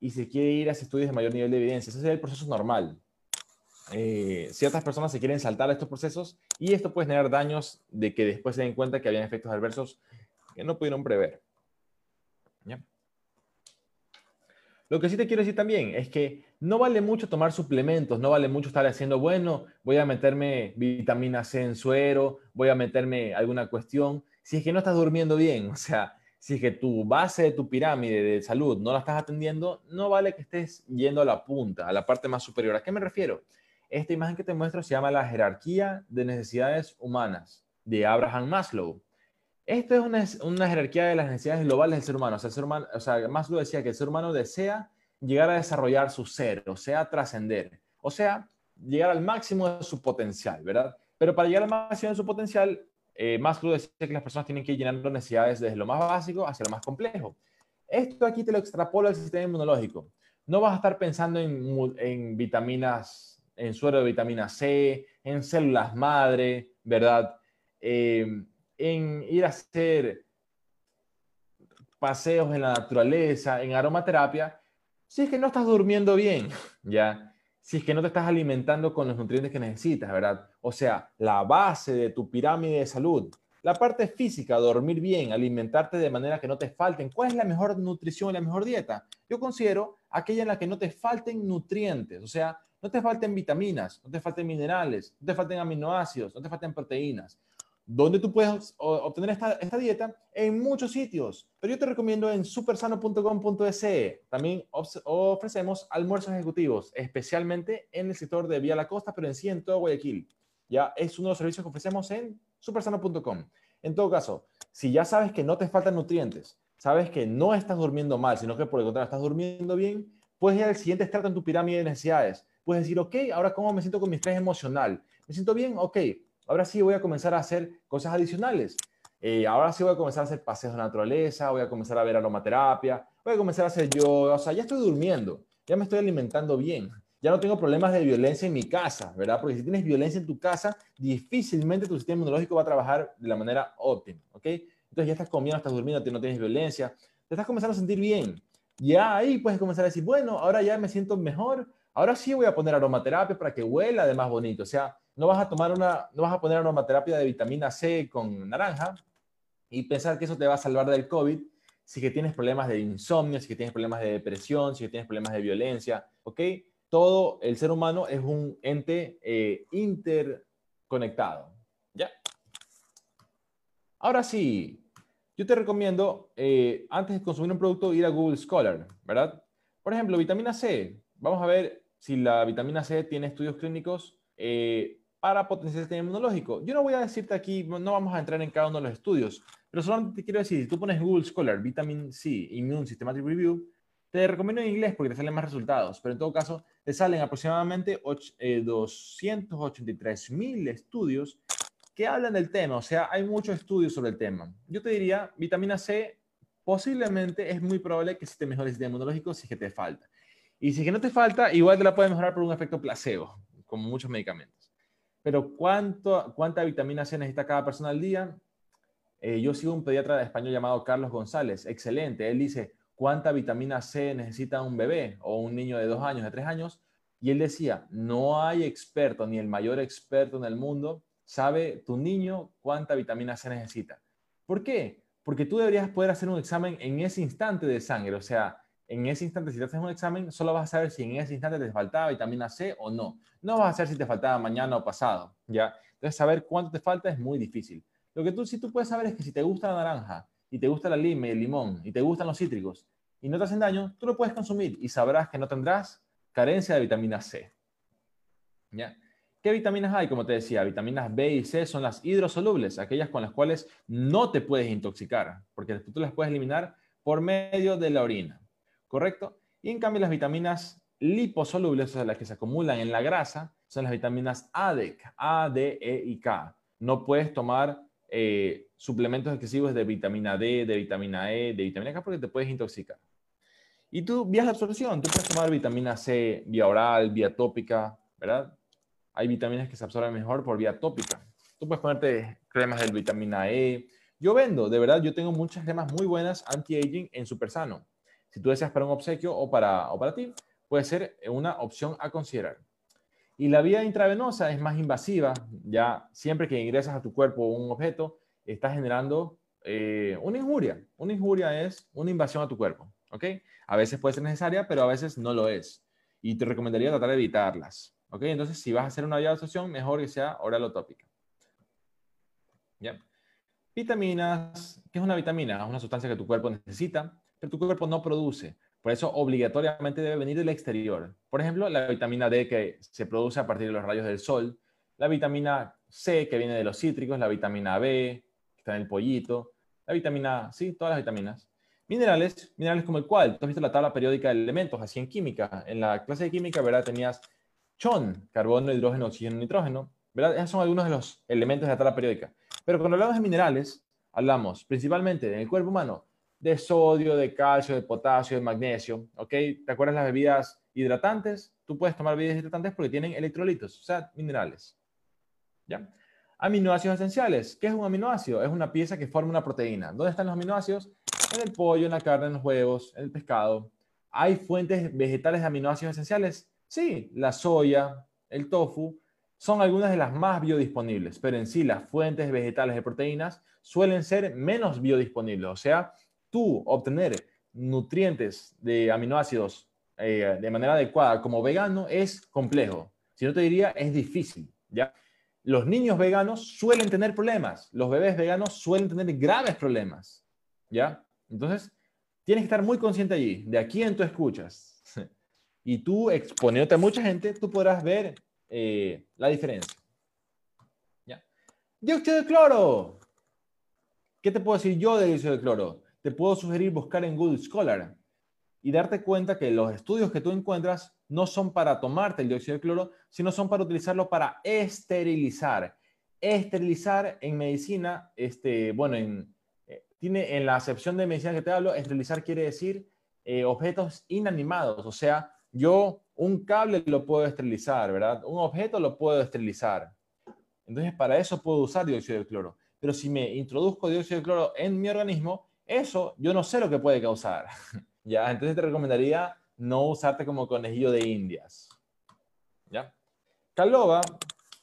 y se quiere ir a estudios de mayor nivel de evidencia. Ese es el proceso normal. Eh, ciertas personas se quieren saltar a estos procesos y esto puede generar daños de que después se den cuenta que habían efectos adversos que no pudieron prever. ¿Ya? Lo que sí te quiero decir también es que no vale mucho tomar suplementos, no vale mucho estar haciendo, bueno, voy a meterme vitamina C en suero, voy a meterme alguna cuestión, si es que no estás durmiendo bien, o sea, si es que tu base de tu pirámide de salud no la estás atendiendo, no vale que estés yendo a la punta, a la parte más superior. ¿A qué me refiero? Esta imagen que te muestro se llama la jerarquía de necesidades humanas de Abraham Maslow. Esto es una, jerarquía de las necesidades globales del ser humano. Ser humano, o sea, Maslow decía que el ser humano desea llegar a desarrollar su ser, o sea, trascender, o sea, llegar al máximo de su potencial, ¿verdad? Pero para llegar al máximo de su potencial, eh, Maslow decía que las personas tienen que ir llenando necesidades desde lo más básico hacia lo más complejo. Esto aquí te lo extrapolo al sistema inmunológico. No vas a estar pensando en, en vitaminas, en suero de vitamina C, en células madre, ¿verdad? Eh, en ir a hacer paseos en la naturaleza, en aromaterapia, si es que no estás durmiendo bien, ¿ya? Si es que no te estás alimentando con los nutrientes que necesitas, ¿verdad? O sea, la base de tu pirámide de salud, la parte física, dormir bien, alimentarte de manera que no te falten. ¿Cuál es la mejor nutrición la mejor dieta? Yo considero aquella en la que no te falten nutrientes, o sea, no te falten vitaminas, no te falten minerales, no te falten aminoácidos, no te falten proteínas. ¿Dónde tú puedes obtener esta, dieta? En muchos sitios, pero yo te recomiendo en supersano.com.es. También ofrecemos almuerzos ejecutivos, especialmente en el sector de Vía La Costa, pero en sí en todo Guayaquil. Ya es uno de los servicios que ofrecemos en supersano.com. En todo caso, si ya sabes que no te faltan nutrientes, sabes que no estás durmiendo mal, sino que por el contrario estás durmiendo bien, puedes ir al siguiente estrato en tu pirámide de necesidades. Puedes decir, ok, ahora cómo me siento con mi estrés emocional. ¿Me siento bien? Ok, ahora sí voy a comenzar a hacer cosas adicionales. Eh, ahora sí voy a comenzar a hacer paseos de naturaleza, voy a comenzar a ver aromaterapia, voy a comenzar a hacer yoga, o sea, ya estoy durmiendo, ya me estoy alimentando bien, ya no tengo problemas de violencia en mi casa, ¿verdad? Porque si tienes violencia en tu casa, difícilmente tu sistema inmunológico va a trabajar de la manera óptima, ¿ok? Entonces ya estás comiendo, estás durmiendo, no tienes violencia, te estás comenzando a sentir bien. Ya ahí puedes comenzar a decir, bueno, ahora ya me siento mejor, ahora sí voy a poner aromaterapia para que huela de más bonito, o sea, no vas a tomar una, no vas a poner de vitamina C con naranja y pensar que eso te va a salvar del COVID si que tienes problemas de insomnio, si que tienes problemas de depresión, si que tienes problemas de violencia, ¿ok? Todo el ser humano es un ente eh, interconectado, ¿ya? Ahora sí, yo te recomiendo, eh, antes de consumir un producto, ir a Google Scholar, ¿verdad? Por ejemplo, vitamina C. Vamos a ver si la vitamina C tiene estudios clínicos eh, para potenciar el sistema inmunológico. Yo no voy a decirte aquí, no vamos a entrar en cada uno de los estudios, pero solamente te quiero decir, si tú pones Google Scholar, Vitamin C, Immune Systematic Review, te recomiendo en inglés porque te salen más resultados, pero en todo caso te salen aproximadamente 283 eh, mil estudios que hablan del tema, o sea, hay muchos estudios sobre el tema. Yo te diría, vitamina C posiblemente es muy probable que se te mejore el sistema inmunológico si es que te falta. Y si es que no te falta, igual te la puedes mejorar por un efecto placebo, como muchos medicamentos. Pero ¿cuánto, ¿cuánta vitamina C necesita cada persona al día? Eh, yo sigo un pediatra de español llamado Carlos González, excelente. Él dice, ¿cuánta vitamina C necesita un bebé o un niño de dos años, de tres años? Y él decía, no hay experto, ni el mayor experto en el mundo, sabe tu niño cuánta vitamina C necesita. ¿Por qué? Porque tú deberías poder hacer un examen en ese instante de sangre. O sea, en ese instante, si te haces un examen, solo vas a saber si en ese instante te faltaba vitamina C o no. No vas a saber si te faltaba mañana o pasado, ¿ya? Entonces, saber cuánto te falta es muy difícil. Lo que tú sí tú puedes saber es que si te gusta la naranja y te gusta la lima y el limón y te gustan los cítricos y no te hacen daño, tú lo puedes consumir y sabrás que no tendrás carencia de vitamina C. ¿Ya? ¿Qué vitaminas hay? Como te decía, vitaminas B y C son las hidrosolubles, aquellas con las cuales no te puedes intoxicar, porque tú las puedes eliminar por medio de la orina. ¿Correcto? Y en cambio las vitaminas liposolubles, o las que se acumulan en la grasa, son las vitaminas ADEC, A, D, E y K. No puedes tomar eh, suplementos excesivos de vitamina D, de vitamina E, de vitamina K porque te puedes intoxicar. Y tú, vías de absorción, tú puedes tomar vitamina C vía oral, vía tópica, ¿verdad? Hay vitaminas que se absorben mejor por vía tópica. Tú puedes ponerte cremas de vitamina E. Yo vendo, de verdad, yo tengo muchas cremas muy buenas anti-aging en Super Sano. Si tú deseas para un obsequio o para, o para ti, puede ser una opción a considerar. Y la vía intravenosa es más invasiva, ya siempre que ingresas a tu cuerpo un objeto, estás generando eh, una injuria. Una injuria es una invasión a tu cuerpo, ¿ok? A veces puede ser necesaria, pero a veces no lo es. Y te recomendaría tratar de evitarlas, ¿ok? Entonces, si vas a hacer una vía de absorción, mejor que sea oral o tópica. ¿Ya? Vitaminas, ¿qué es una vitamina? Es una sustancia que tu cuerpo necesita pero tu cuerpo no produce. Por eso obligatoriamente debe venir del exterior. Por ejemplo, la vitamina D que se produce a partir de los rayos del sol, la vitamina C que viene de los cítricos, la vitamina B que está en el pollito, la vitamina, sí, todas las vitaminas. Minerales, minerales como el cual, tú has visto la tabla periódica de elementos, así en química. En la clase de química, ¿verdad? Tenías chon, carbono, hidrógeno, oxígeno, nitrógeno, ¿verdad? Esos son algunos de los elementos de la tabla periódica. Pero cuando hablamos de minerales, hablamos principalmente en el cuerpo humano de sodio, de calcio, de potasio, de magnesio, ¿ok? ¿Te acuerdas las bebidas hidratantes? Tú puedes tomar bebidas hidratantes porque tienen electrolitos, o sea, minerales. ¿Ya? Aminoácidos esenciales. ¿Qué es un aminoácido? Es una pieza que forma una proteína. ¿Dónde están los aminoácidos? En el pollo, en la carne, en los huevos, en el pescado. ¿Hay fuentes vegetales de aminoácidos esenciales? Sí, la soya, el tofu, son algunas de las más biodisponibles, pero en sí las fuentes vegetales de proteínas suelen ser menos biodisponibles. O sea, tú obtener nutrientes de aminoácidos eh, de manera adecuada como vegano es complejo. Si no te diría, es difícil. ¿ya? Los niños veganos suelen tener problemas, los bebés veganos suelen tener graves problemas. ¿ya? Entonces, tienes que estar muy consciente allí, de a quién tú escuchas. Y tú, exponiéndote a mucha gente, tú podrás ver eh, la diferencia. ¿Ya? Dióxido de cloro. ¿Qué te puedo decir yo de dióxido de cloro? Te puedo sugerir buscar en Google Scholar y darte cuenta que los estudios que tú encuentras no son para tomarte el dióxido de cloro, sino son para utilizarlo para esterilizar. Esterilizar en medicina, este, bueno, en, eh, tiene en la acepción de medicina que te hablo, esterilizar quiere decir eh, objetos inanimados, o sea, yo un cable lo puedo esterilizar, ¿verdad? Un objeto lo puedo esterilizar. Entonces, para eso puedo usar dióxido de cloro. Pero si me introduzco dióxido de cloro en mi organismo, eso yo no sé lo que puede causar. ¿Ya? Entonces te recomendaría no usarte como conejillo de indias. ¿Ya? Caloba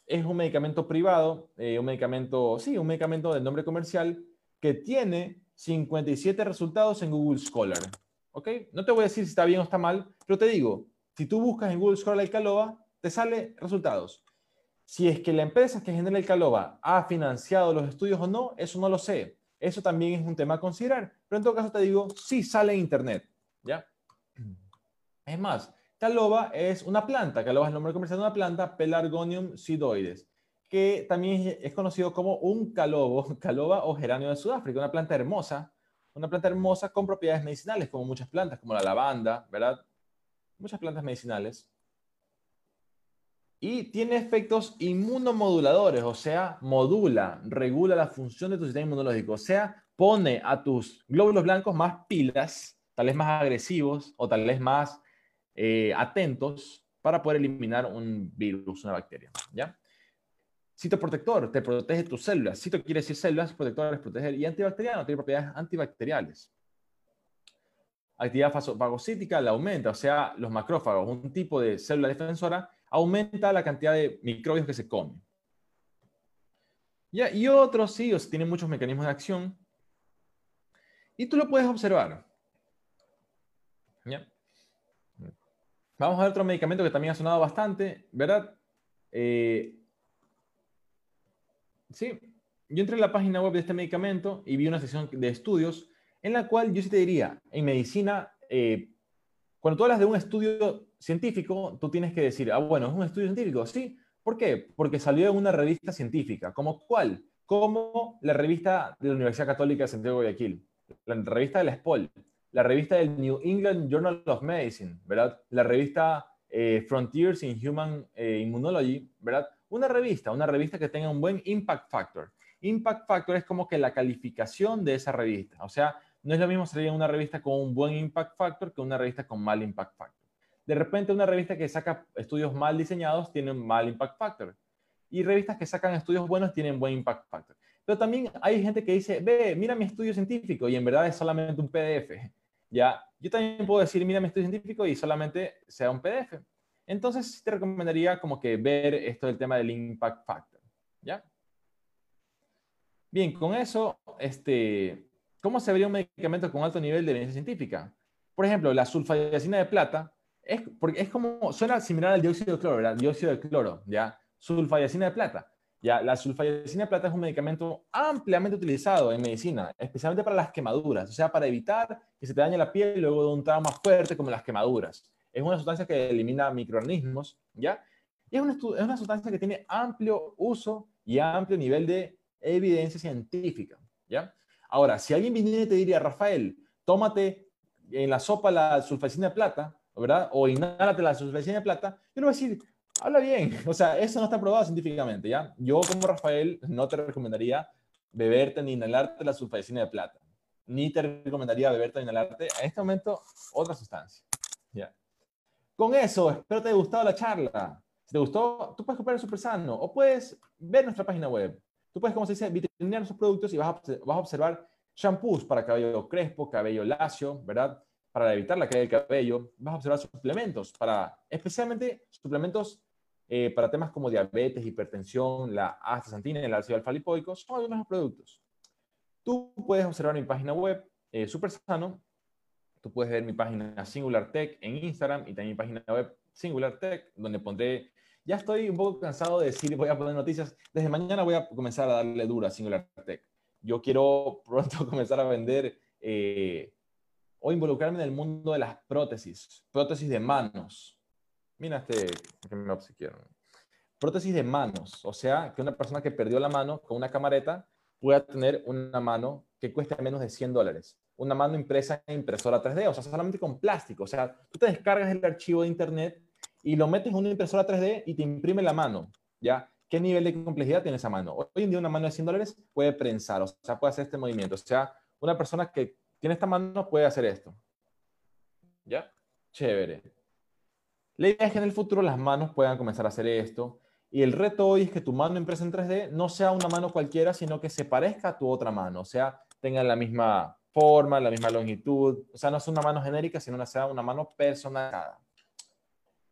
es un medicamento privado, eh, un medicamento, sí, un medicamento de nombre comercial que tiene 57 resultados en Google Scholar. ¿Ok? No te voy a decir si está bien o está mal, pero te digo, si tú buscas en Google Scholar el Caloba, te sale resultados. Si es que la empresa que genera el Caloba ha financiado los estudios o no, eso no lo sé. Eso también es un tema a considerar. Pero en todo caso te digo, sí sale en Internet. ¿Ya? Es más, Caloba es una planta. Caloba es el nombre comercial de una planta, Pelargonium sidoides, que también es conocido como un calobo, caloba o geranio de Sudáfrica, una planta hermosa una planta hermosa con propiedades medicinales, como muchas plantas, como la lavanda, ¿verdad? Muchas plantas medicinales. Y tiene efectos inmunomoduladores, o sea, modula, regula la función de tu sistema inmunológico, o sea, pone a tus glóbulos blancos más pilas, tal vez más agresivos o tal vez más eh, atentos para poder eliminar un virus, una bacteria, ¿ya? Citoprotector, te protege tus células. Cito quiere decir células, protector es proteger. Y antibacteriano, tiene propiedades antibacteriales. Actividad fagocítica la aumenta, o sea, los macrófagos, un tipo de célula defensora, aumenta la cantidad de microbios que se comen. Y otros sí, tienen muchos mecanismos de acción. Y tú lo puedes observar. ¿Ya? Vamos a ver otro medicamento que también ha sonado bastante, ¿verdad? Eh, Sí, yo entré en la página web de este medicamento y vi una sección de estudios en la cual yo sí te diría, en medicina, eh, cuando tú hablas de un estudio científico, tú tienes que decir, ah, bueno, es un estudio científico, sí. ¿Por qué? Porque salió en una revista científica. ¿Como cuál? Como la revista de la Universidad Católica de Santiago de Guayaquil, la revista de la SPOL, la revista del New England Journal of Medicine, ¿verdad? La revista eh, Frontiers in Human eh, Immunology, ¿verdad? Una revista, una revista que tenga un buen impact factor. Impact factor es como que la calificación de esa revista. O sea, no es lo mismo salir en una revista con un buen impact factor que una revista con mal impact factor. De repente una revista que saca estudios mal diseñados tiene un mal impact factor. Y revistas que sacan estudios buenos tienen buen impact factor. Pero también hay gente que dice, ve, mira mi estudio científico y en verdad es solamente un PDF. Ya, yo también puedo decir, mira mi estudio científico y solamente sea un PDF. Entonces, te recomendaría como que ver esto del tema del impact factor, ¿ya? Bien, con eso, este, ¿cómo se vería un medicamento con alto nivel de evidencia científica? Por ejemplo, la sulfadiacina de plata, es, porque es como, suena similar al dióxido de cloro, ¿verdad? Dióxido de cloro, ¿ya? Sulfadiacina de plata. Ya, la sulfadiacina de plata es un medicamento ampliamente utilizado en medicina, especialmente para las quemaduras, o sea, para evitar que se te dañe la piel luego de un trauma fuerte como las quemaduras es una sustancia que elimina microorganismos, ¿ya? Y es una, es una sustancia que tiene amplio uso y amplio nivel de evidencia científica, ¿ya? Ahora, si alguien viniera y te diría, Rafael, tómate en la sopa la sulfacina de plata, ¿verdad? O inhálate la sulfacina de plata, yo le voy a decir, habla bien, o sea, eso no está probado científicamente, ¿ya? Yo como Rafael no te recomendaría beberte ni inhalarte la sulfacina de plata, ni te recomendaría beberte ni inhalarte, en este momento, otra sustancia, ¿ya? Con eso, espero te haya gustado la charla. Si te gustó, tú puedes comprar Super Sano o puedes ver nuestra página web. Tú puedes, como se dice, vitrinear nuestros productos y vas a, vas a observar shampoos para cabello crespo, cabello lacio, ¿verdad? Para evitar la caída del cabello. Vas a observar suplementos para, especialmente suplementos eh, para temas como diabetes, hipertensión, la astaxantina el ácido alfa-lipoico. Son algunos productos. Tú puedes observar mi página web, eh, Super Sano. Tú puedes ver mi página Singular Tech en Instagram y también mi página web Singular Tech, donde pondré ya estoy un poco cansado de decir voy a poner noticias. Desde mañana voy a comenzar a darle dura a Singular Tech. Yo quiero pronto comenzar a vender eh, o involucrarme en el mundo de las prótesis, prótesis de manos. Mira este que me obsequiaron. Prótesis de manos, o sea, que una persona que perdió la mano con una camareta pueda tener una mano que cueste menos de 100 dólares. Una mano impresa en impresora 3D, o sea, solamente con plástico. O sea, tú te descargas el archivo de internet y lo metes en una impresora 3D y te imprime la mano, ¿ya? ¿Qué nivel de complejidad tiene esa mano? Hoy en día una mano de 100 dólares puede prensar, o sea, puede hacer este movimiento. O sea, una persona que tiene esta mano puede hacer esto. ¿Ya? Chévere. La idea es que en el futuro las manos puedan comenzar a hacer esto. Y el reto hoy es que tu mano impresa en 3D no sea una mano cualquiera, sino que se parezca a tu otra mano. O sea, tenga la misma forma, la misma longitud. O sea, no es una mano genérica, sino una, sea una mano personalizada.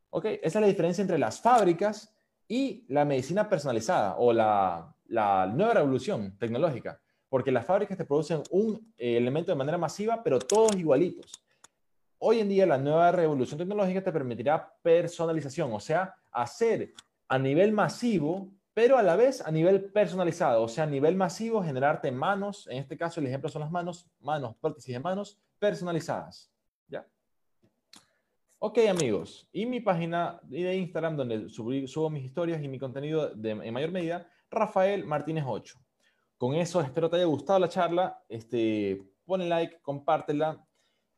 ¿Ok? Esa es la diferencia entre las fábricas y la medicina personalizada o la, nueva revolución tecnológica. Porque las fábricas te producen un eh, elemento de manera masiva, pero todos igualitos. Hoy en día la nueva revolución tecnológica te permitirá personalización, o sea, hacer a nivel masivo, pero a la vez a nivel personalizado, o sea, a nivel masivo generarte manos, en este caso el ejemplo son las manos, manos, prótesis de manos personalizadas. Ok, amigos, y mi página de Instagram, donde subo mis historias y mi contenido en mayor medida, Rafael Martínez 8. Con eso espero te haya gustado la charla. Este, ponle like, compártela,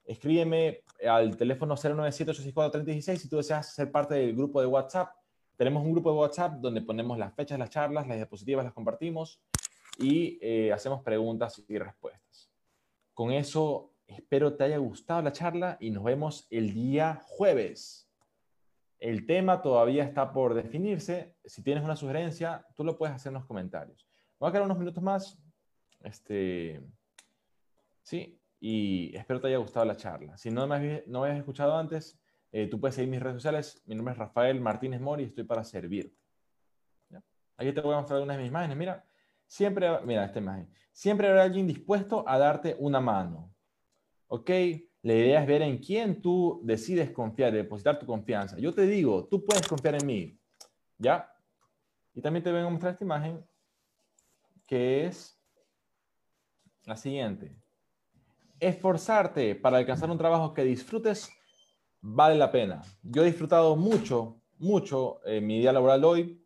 escríbeme al teléfono 097 si tú deseas ser parte del grupo de WhatsApp. Tenemos un grupo de WhatsApp donde ponemos las fechas las charlas, las diapositivas las compartimos y eh, hacemos preguntas y respuestas. Con eso Espero te haya gustado la charla y nos vemos el día jueves. El tema todavía está por definirse. Si tienes una sugerencia, tú lo puedes hacer en los comentarios. Voy a quedar unos minutos más. Este, sí, y espero te haya gustado la charla. Si no me, no habías escuchado antes, eh, tú puedes seguir mis redes sociales. Mi nombre es Rafael Martínez Mori y estoy para servirte. Aquí te voy a mostrar una de mis imágenes. Mira, siempre, mira esta imagen. Siempre habrá alguien dispuesto a darte una mano. ¿ok? La idea es ver en quién tú decides confiar, depositar tu confianza. Yo te digo, tú puedes confiar en mí, ¿ya? Y también te vengo a mostrar esta imagen, que es la siguiente. Esforzarte para alcanzar un trabajo que disfrutes vale la pena. Yo he disfrutado mucho, mucho en mi día laboral hoy.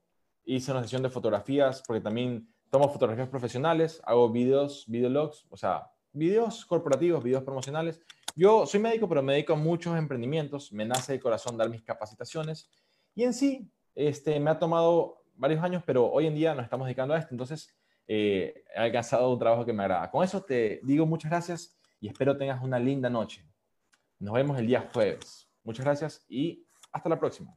Hice una sesión de fotografías porque también tomo fotografías profesionales, hago videos, videologs, o sea, videos corporativos, videos promocionales. Yo soy médico, pero me dedico a muchos emprendimientos. Me nace de corazón dar mis capacitaciones. Y en sí, este, me ha tomado varios años, pero hoy en día nos estamos dedicando a esto. Entonces, eh, he alcanzado un trabajo que me agrada. Con eso te digo muchas gracias y espero tengas una linda noche. Nos vemos el día jueves. Muchas gracias y hasta la próxima.